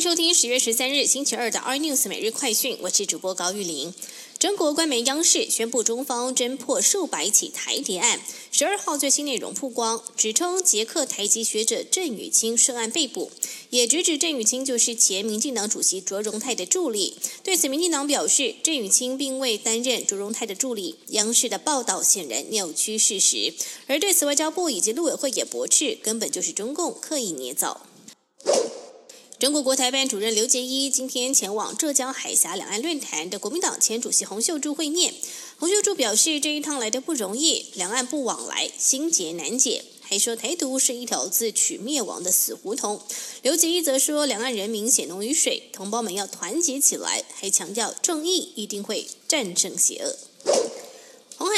收听十月十三日星期二的 iNews 每日快讯，我是主播高玉玲。中国官媒央视宣布，中方侦破数百起台谍案。十二号最新内容曝光，指称捷克台籍学者郑宇清涉案被捕，也直指郑宇清就是前民进党主席卓荣泰的助理。对此，民进党表示，郑宇清并未担任卓荣泰的助理。央视的报道显然扭曲事实，而对此，外交部以及陆委会也驳斥，根本就是中共刻意捏造。中国国台办主任刘捷一今天前往浙江海峡两岸论坛的国民党前主席洪秀柱会面。洪秀柱表示，这一趟来的不容易，两岸不往来，心结难解，还说台独是一条自取灭亡的死胡同。刘捷一则说，两岸人民血浓于水，同胞们要团结起来，还强调正义一定会战胜邪恶。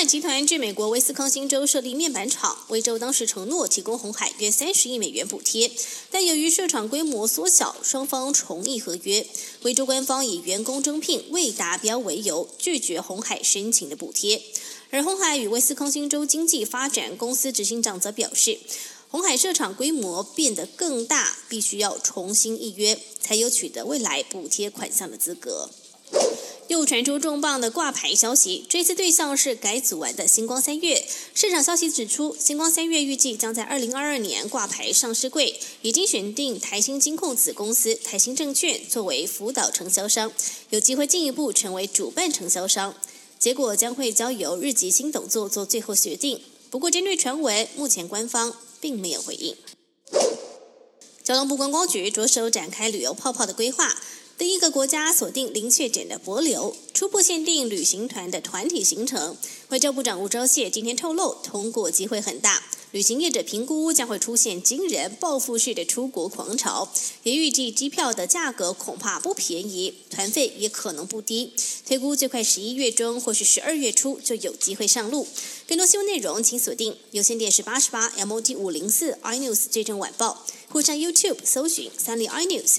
集团至美国威斯康星州设立面板厂，威州当时承诺提供红海约三十亿美元补贴，但由于设厂规模缩小，双方重议合约。威州官方以员工征聘未达标为由，拒绝红海申请的补贴。而红海与威斯康星州经济发展公司执行长则表示，红海设厂规模变得更大，必须要重新议约，才有取得未来补贴款项的资格。又传出重磅的挂牌消息，这次对象是改组完的星光三月。市场消息指出，星光三月预计将在二零二二年挂牌上市柜，已经选定台新金控子公司台新证券作为辅导承销商，有机会进一步成为主办承销商。结果将会交由日籍新董座做最后决定。不过，针对传闻，目前官方并没有回应。交通部观光局着手展开旅游泡泡的规划。第一个国家锁定零确诊的博流，初步限定旅行团的团体行程。外交部长吴钊燮今天透露，通过机会很大。旅行业者评估将会出现惊人报复式的出国狂潮，也预计机票的价格恐怕不便宜，团费也可能不低。推估最快十一月中或是十二月初就有机会上路。更多新闻内容请锁定有线电视八十八 MOD 五零四 iNews 最正晚报，或上 YouTube 搜寻三立 iNews。